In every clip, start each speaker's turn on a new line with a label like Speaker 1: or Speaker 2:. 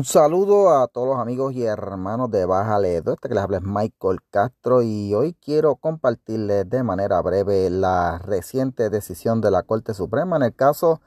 Speaker 1: Un saludo a todos los amigos y hermanos de Baja Ledo. Este que les habla es Michael Castro y hoy quiero compartirles de manera breve la reciente decisión de la Corte Suprema en el caso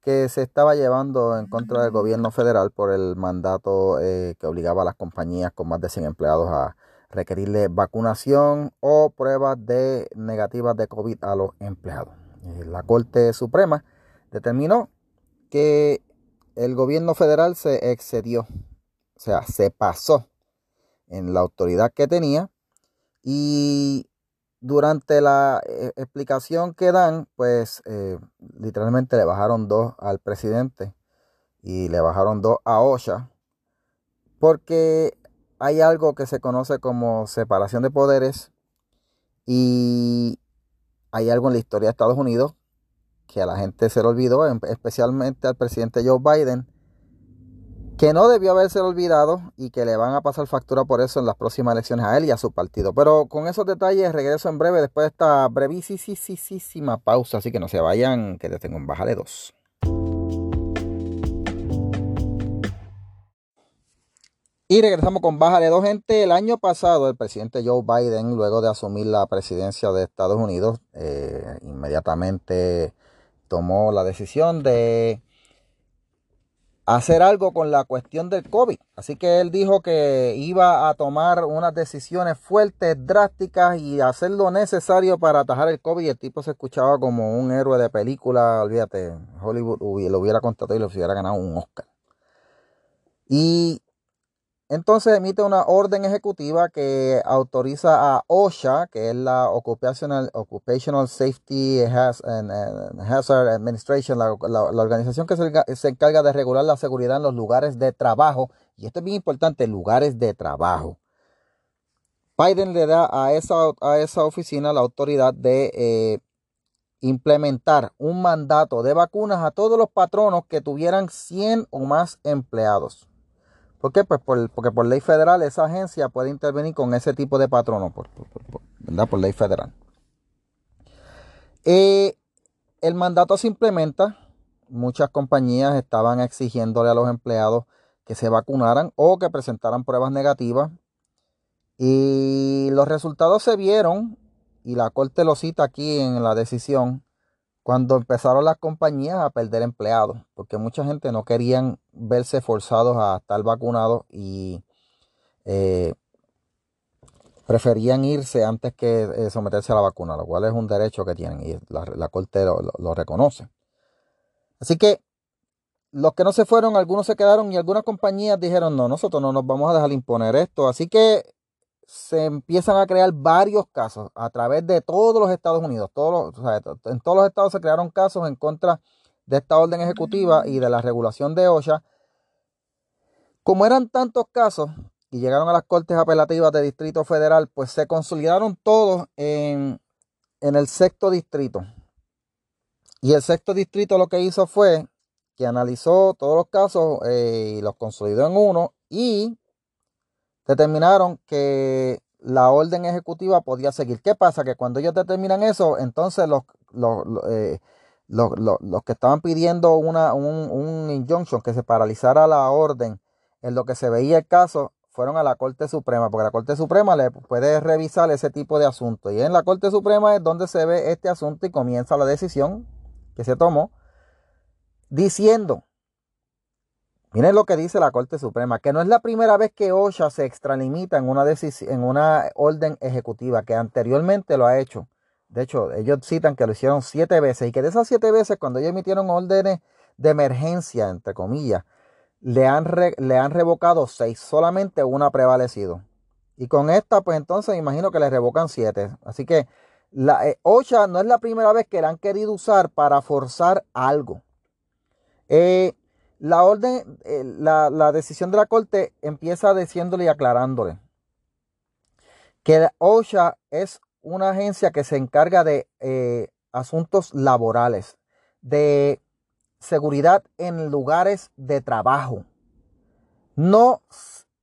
Speaker 1: que se estaba llevando en contra del gobierno federal por el mandato eh, que obligaba a las compañías con más de 100 empleados a requerirle vacunación o pruebas de negativas de COVID a los empleados. Eh, la Corte Suprema determinó que el gobierno federal se excedió, o sea, se pasó en la autoridad que tenía y durante la eh, explicación que dan, pues eh, literalmente le bajaron dos al presidente y le bajaron dos a OSHA, porque hay algo que se conoce como separación de poderes y hay algo en la historia de Estados Unidos que a la gente se le olvidó, especialmente al presidente Joe Biden, que no debió haberse olvidado y que le van a pasar factura por eso en las próximas elecciones a él y a su partido. Pero con esos detalles regreso en breve después de esta brevísima pausa, así que no se vayan, que les tengo un bájale dos. Y regresamos con Bájale dos gente. El año pasado el presidente Joe Biden, luego de asumir la presidencia de Estados Unidos, eh, inmediatamente tomó la decisión de hacer algo con la cuestión del COVID. Así que él dijo que iba a tomar unas decisiones fuertes, drásticas y hacer lo necesario para atajar el COVID. Y el tipo se escuchaba como un héroe de película, olvídate, Hollywood lo hubiera contratado y le hubiera ganado un Oscar. Y entonces emite una orden ejecutiva que autoriza a OSHA, que es la Occupational, Safety and, Hazard Administration, la, organización que se, encarga de regular la seguridad en los lugares de trabajo. Y esto es bien importante, lugares de trabajo. Biden le da a esa, a esa oficina la autoridad de eh, implementar un mandato de vacunas a todos los patronos que tuvieran 100 o más empleados. ¿Por qué? Pues porque por ley federal esa agencia puede intervenir con ese tipo de patrono, por, ¿verdad? Por ley federal. Eh, el mandato se implementa. Muchas compañías estaban exigiéndole a los empleados que se vacunaran o que presentaran pruebas negativas. Y los resultados se vieron, y la corte lo cita aquí en la decisión, cuando empezaron las compañías a perder empleados, porque mucha gente no querían verse forzados a estar vacunados y eh, preferían irse antes que eh, someterse a la vacuna, lo cual es un derecho que tienen y la, Corte lo, reconoce. Así que los que no se fueron, algunos se quedaron y algunas compañías dijeron, no, nosotros no nos vamos a dejar imponer esto. Así que se empiezan a crear varios casos a través de todos los Estados Unidos. Todos en todos los estados se crearon casos en contra de esta orden ejecutiva y de la regulación de OSHA. Como eran tantos casos y llegaron a las Cortes Apelativas de Distrito Federal, pues se consolidaron todos en, el sexto distrito. Y el sexto distrito lo que hizo fue que analizó todos los casos eh, y los consolidó en uno y determinaron que la orden ejecutiva podía seguir. ¿Qué pasa? Que cuando ellos determinan eso, entonces los, los, eh, que estaban pidiendo una, un, un, injunction, que se paralizara la orden en lo que se veía el caso, fueron a la Corte Suprema, porque la Corte Suprema le puede revisar ese tipo de asuntos. Y en la Corte Suprema es donde se ve este asunto y comienza la decisión que se tomó, diciendo Miren lo que dice la Corte Suprema, que no es la primera vez que OSHA se extralimita en una, en una orden ejecutiva, que anteriormente lo ha hecho. De hecho, ellos citan que lo hicieron siete veces y que de esas siete veces, cuando ellos emitieron órdenes de emergencia, entre comillas, le han, le han revocado seis, solamente una ha prevalecido. Y con esta, pues entonces imagino que le revocan siete. Así que la eh, no es la primera vez que la han querido usar para forzar algo. Eh, la orden, eh, la, decisión de la corte empieza diciéndole y aclarándole que OSHA es una agencia que se encarga de eh, asuntos laborales, de seguridad en lugares de trabajo, no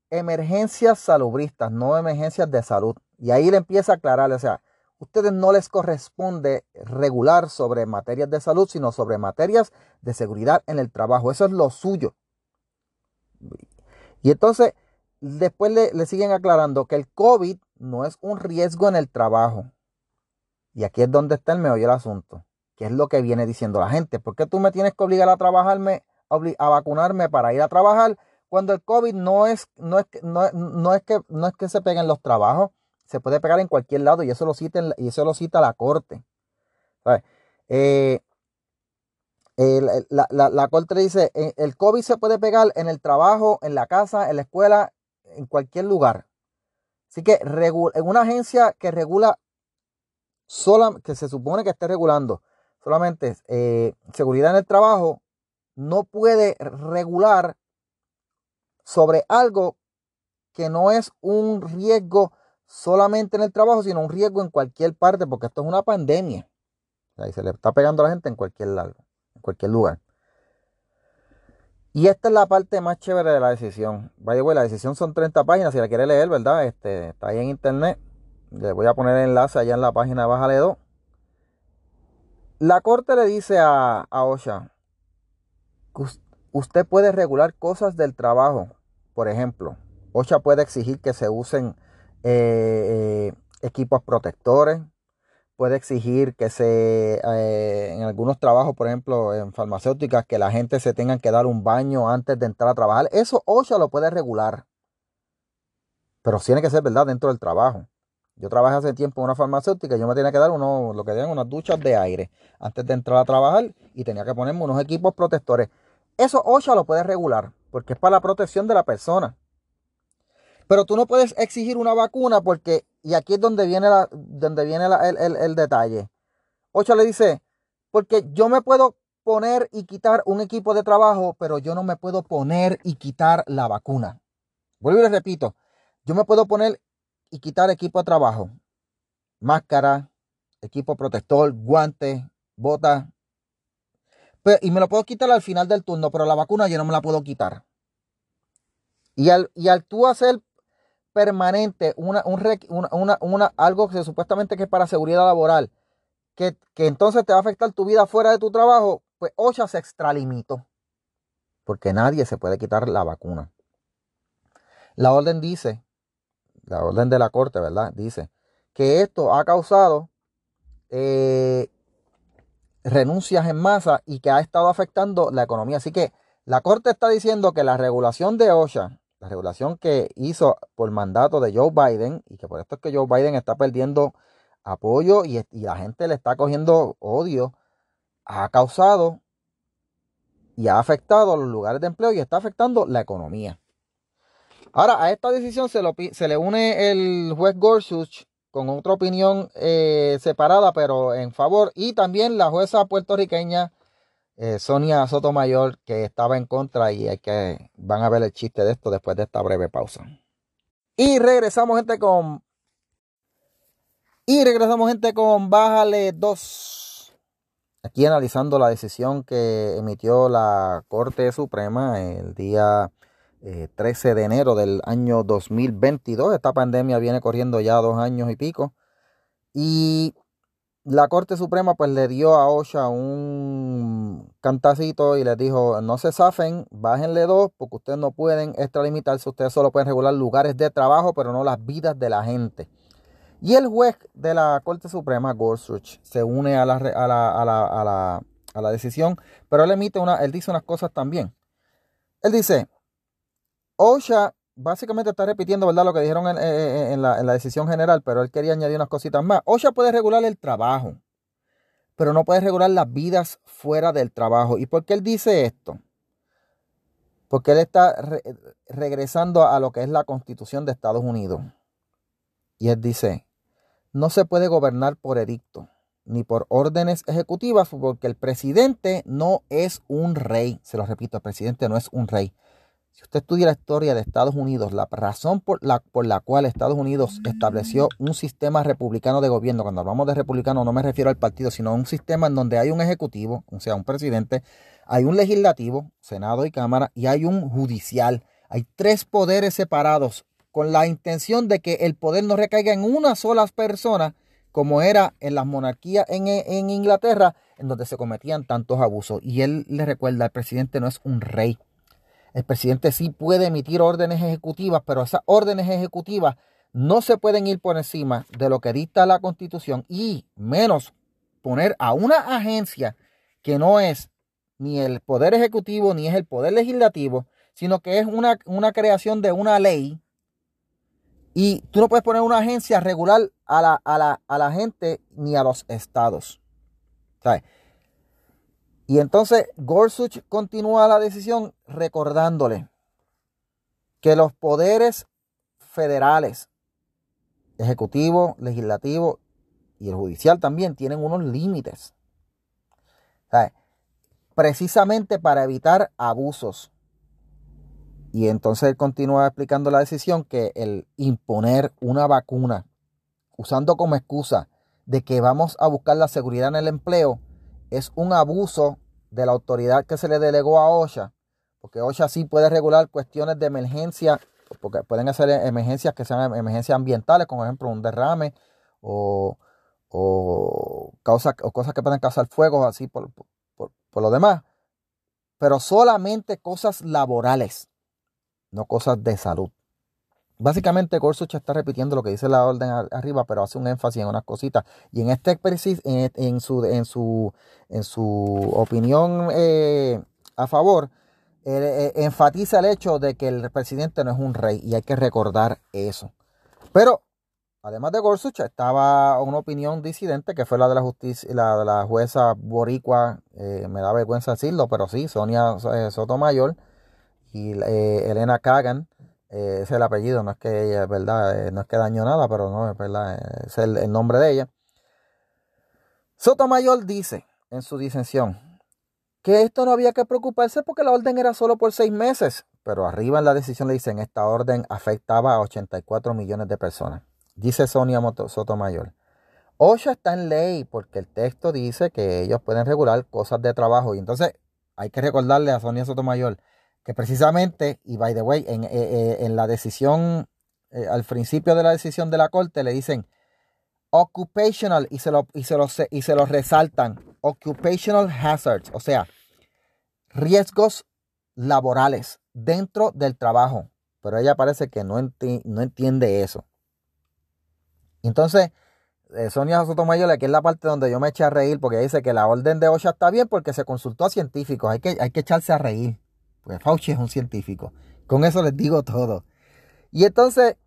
Speaker 1: emergencias salubristas, no emergencias de salud. Y ahí le empieza a aclararle, o sea, ustedes no les corresponde regular sobre materias de salud, sino sobre materias de seguridad en el trabajo. Eso es lo suyo. Y entonces, después le, siguen aclarando que el COVID no es un riesgo en el trabajo. Y aquí es donde está el meollo del asunto, que es lo que viene diciendo la gente. ¿Por qué tú me tienes que obligar a trabajarme, a vacunarme para ir a trabajar cuando el COVID no es, no es, no, no es, que, no es que se peguen los trabajos? Se puede pegar en cualquier lado y eso lo cita, y eso lo cita la corte. Eh, la, la, la, corte dice, eh, el COVID se puede pegar en el trabajo, en la casa, en la escuela, en cualquier lugar. Así que en una agencia que regula, sola, que se supone que esté regulando solamente eh, seguridad en el trabajo, no puede regular sobre algo que no es un riesgo solamente en el trabajo, sino un riesgo en cualquier parte, porque esto es una pandemia. Se le está pegando a la gente en cualquier lado, en cualquier lugar. Y esta es la parte más chévere de la decisión. Vaya, la decisión son 30 páginas. Si la quiere leer, ¿verdad? Este, está ahí en internet. Le voy a poner el enlace allá en la página Bájale 2. La corte le dice a, a OSHA, usted puede regular cosas del trabajo. Por ejemplo, OSHA puede exigir que se usen eh, eh, equipos protectores, puede exigir que se, eh, en algunos trabajos, por ejemplo, en farmacéuticas, que la gente se tenga que dar un baño antes de entrar a trabajar. Eso OSHA lo puede regular. Pero tiene que ser verdad dentro del trabajo. Yo trabajé hace tiempo en una farmacéutica yo me tenía que dar uno, lo que digan unas duchas de aire antes de entrar a trabajar y tenía que ponerme unos equipos protectores. Eso OSHA lo puede regular porque es para la protección de la persona. Pero tú no puedes exigir una vacuna porque y aquí es donde viene, la, donde viene el, detalle. Ocha le dice, porque yo me puedo poner y quitar un equipo de trabajo, pero yo no me puedo poner y quitar la vacuna. Vuelvo y le repito, yo me puedo poner y quitar equipo de trabajo, máscara, equipo protector, guantes, botas, y me lo puedo quitar al final del turno, pero la vacuna yo no me la puedo quitar. Y al, y al tú hacer permanente, una, una, algo que supuestamente que es para seguridad laboral, que, entonces te va a afectar tu vida fuera de tu trabajo, pues OSHA se extralimitó. Porque nadie se puede quitar la vacuna. La orden dice, la orden de la corte, ¿verdad? Dice que esto ha causado eh, renuncias en masa y que ha estado afectando la economía. Así que la corte está diciendo que la regulación de OSHA la regulación que hizo por mandato de Joe Biden, y que por esto es que Joe Biden está perdiendo apoyo y, la gente le está cogiendo odio, ha causado y ha afectado a los lugares de empleo y está afectando la economía. Ahora, a esta decisión se, se le une el juez Gorsuch con otra opinión eh, separada, pero en favor, y también la jueza puertorriqueña eh, Sonia Sotomayor que estaba en contra y hay que van a ver el chiste de esto después de esta breve pausa. Y regresamos gente con y regresamos gente con Bájale 2. Aquí analizando la decisión que emitió la Corte Suprema el día 13 eh, de enero del año 2022. Esta pandemia viene corriendo ya dos años y pico. Y la Corte Suprema pues le dio a OSHA un cantacito y les dijo, no se zafen, bájenle dos, porque ustedes no pueden extralimitarse, ustedes solo pueden regular lugares de trabajo, pero no las vidas de la gente. Y el juez de la Corte Suprema, Gorsuch, se une a la, a la, a la, a la, a la decisión, pero él emite una, él dice unas cosas también. Él dice, OSHA básicamente está repitiendo, ¿verdad? Lo que dijeron en, la, decisión general, pero él quería añadir unas cositas más. OSHA puede regular el trabajo, pero no puede regular las vidas fuera del trabajo. ¿Y por qué él dice esto? Porque él está regresando a lo que es la constitución de Estados Unidos. Y él dice, no se puede gobernar por edicto ni por órdenes ejecutivas porque el presidente no es un rey. Se lo repito, el presidente no es un rey. Si usted estudia la historia de Estados Unidos, la razón por la, por la cual Estados Unidos estableció un sistema republicano de gobierno, cuando hablamos de republicano no me refiero al partido, sino a un sistema en donde hay un ejecutivo, o sea, un presidente, hay un legislativo, Senado y Cámara, y hay un judicial. Hay tres poderes separados con la intención de que el poder no recaiga en una sola persona, como era en las monarquías en, en Inglaterra, en donde se cometían tantos abusos. Y él le recuerda, el presidente no es un rey el presidente sí puede emitir órdenes ejecutivas, pero esas órdenes ejecutivas no se pueden ir por encima de lo que dicta la constitución y menos poner a una agencia que no es ni el poder ejecutivo ni es el poder legislativo, sino que es una, una creación de una ley. Y tú no puedes poner una agencia regular a la, a la, gente ni a los estados. Y entonces Gorsuch continúa la decisión recordándole que los poderes federales ejecutivo, legislativo y el judicial también tienen unos límites. Precisamente para evitar abusos. Y entonces él continúa explicando la decisión que el imponer una vacuna usando como excusa de que vamos a buscar la seguridad en el empleo es un abuso de la autoridad que se le delegó a OSHA, porque OSHA sí puede regular cuestiones de emergencia porque pueden ser emergencias que sean emergencias ambientales, como ejemplo un derrame o, o, o cosas que pueden causar fuegos así por, lo demás. Pero solamente cosas laborales, no cosas de salud. Básicamente Gorsuch está repitiendo lo que dice la orden arriba, pero hace un énfasis en unas cositas. Y en este en, en su, en, su, en su opinión eh, a favor, eh, enfatiza el hecho de que el presidente no es un rey y hay que recordar eso. Pero además de Gorsuch estaba una opinión disidente que fue la de la justicia, la de la jueza boricua, eh, me da vergüenza decirlo, pero sí, Sonia Sotomayor y Elena Kagan, es el apellido, no es que ella, verdad, no es que daño nada, pero no, es verdad, es el nombre de ella. Sotomayor dice en su disensión, que esto no había que preocuparse porque la orden era solo por seis meses. Pero arriba en la decisión le dicen, esta orden afectaba a 84 millones de personas. Dice Sonia Sotomayor. OSHA está en ley porque el texto dice que ellos pueden regular cosas de trabajo. Y entonces hay que recordarle a Sonia Sotomayor que precisamente, y by the way, en, eh, eh, la decisión, eh, al principio de la decisión de la corte le dicen occupational y se lo, y se lo, y se lo resaltan. Occupational hazards, o sea, riesgos laborales dentro del trabajo. Pero ella parece que no, no entiende eso. Entonces, eh, Sonia Sotomayor, aquí es la parte donde yo me eché a reír porque dice que la orden de OSHA está bien porque se consultó a científicos. Hay que, hay que echarse a reír. Porque Fauci es un científico. Con eso les digo todo. Y entonces,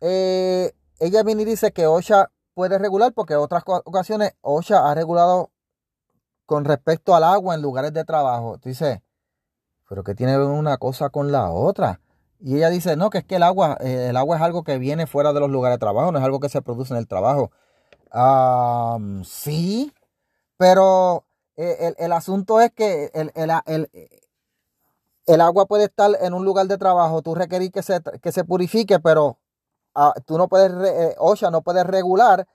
Speaker 1: eh, ella viene y dice que OSHA puede regular porque en otras ocasiones OSHA ha regulado con respecto al agua en lugares de trabajo. Dice, pero que tiene una cosa con la otra. Y ella dice, no, que es que el agua, eh, el agua es algo que viene fuera de los lugares de trabajo, no es algo que se produce en el trabajo. sí, pero eh, el, asunto es que el, el, agua puede estar en un lugar de trabajo, tú requerís que se, que se purifique, pero ah, tú no puedes, eh, OSHA no puede regular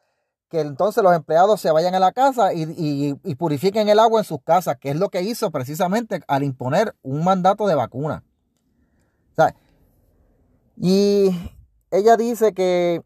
Speaker 1: que entonces los empleados se vayan a la casa y, purifiquen el agua en sus casas, que es lo que hizo precisamente al imponer un mandato de vacuna. y ella dice que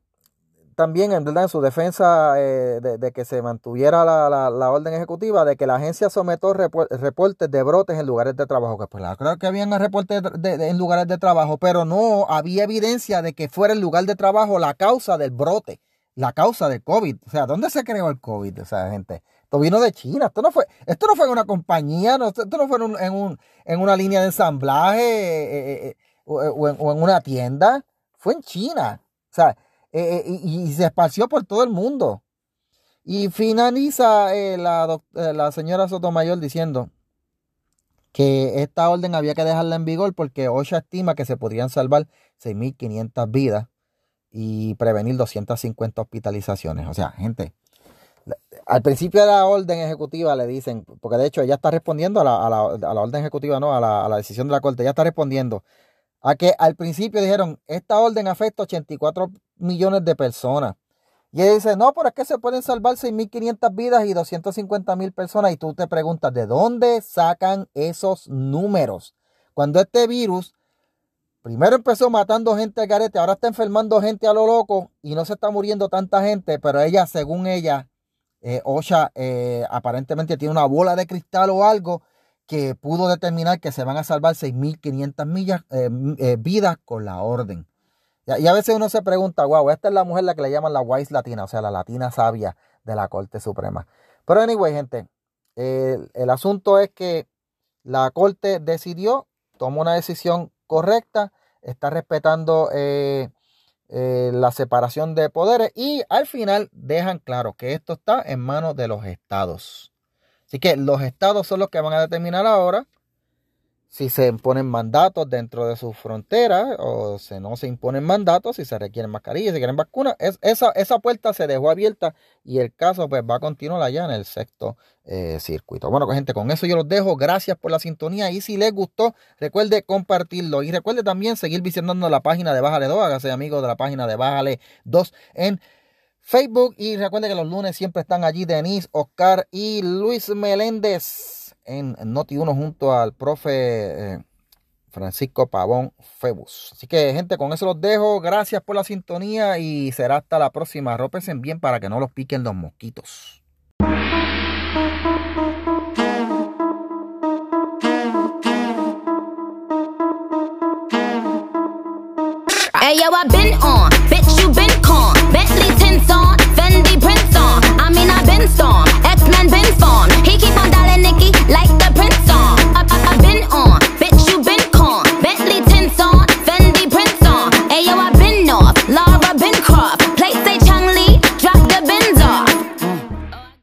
Speaker 1: también en, en su defensa eh, de, que se mantuviera la, orden ejecutiva, de que la agencia sometió reportes de brotes en lugares de trabajo, que pues claro que habían reportes en lugares de trabajo, pero no había evidencia de que fuera el lugar de trabajo la causa del brote la causa del COVID. O sea, ¿dónde se creó el COVID? O sea, gente, esto vino de China. Esto no fue, esto no fue en una compañía, esto no fue en, un, en, una línea de ensamblaje eh, eh, eh, o, en, una tienda. Fue en China. O sea, y, se esparció por todo el mundo. Y finaliza la, la señora Sotomayor diciendo que esta orden había que dejarla en vigor porque OSHA estima que se podrían salvar 6.500 vidas y prevenir 250 hospitalizaciones. O sea, gente, al principio de la orden ejecutiva le dicen, porque de hecho ella está respondiendo a la, a la, orden ejecutiva, no, a la, a la, decisión de la corte, ella está respondiendo a que al principio dijeron, esta orden afecta a 84 millones de personas. Y ella dice, no, pero es que se pueden salvar 6.500 vidas y 250.000 personas. Y tú te preguntas, ¿de dónde sacan esos números? Cuando este virus Primero empezó matando gente al garete, ahora está enfermando gente a lo loco y no se está muriendo tanta gente, pero ella, según ella, eh, Osha eh, aparentemente tiene una bola de cristal o algo que pudo determinar que se van a salvar 6.500 millas, eh, eh, vidas con la orden. Y, a veces uno se pregunta, wow, esta es la mujer la que le llaman la wise latina, o sea, la latina sabia de la Corte Suprema. Pero anyway, gente, el asunto es que la Corte decidió, tomó una decisión correcta, está respetando eh, la separación de poderes y al final dejan claro que esto está en manos de los estados. Así que los estados son los que van a determinar ahora si se imponen mandatos dentro de sus fronteras o si no se imponen mandatos, si se requieren mascarillas, si quieren vacunas. Es, esa, esa puerta se dejó abierta y el caso pues va a continuar allá en el sexto eh, circuito. Bueno, pues, gente, con eso yo los dejo. Gracias por la sintonía y si les gustó, recuerde compartirlo y recuerde también seguir visitando la página de Bájale 2, hágase amigo de la página de Bájale 2 en Facebook y recuerde que los lunes siempre están allí Denise, Oscar y Luis Meléndez en Noti 1 junto al profe eh, Francisco Pavón Febus. Así que, gente, con eso los dejo. Gracias por la sintonía y será hasta la próxima. Rópense bien para que no los piquen los mosquitos. Sun.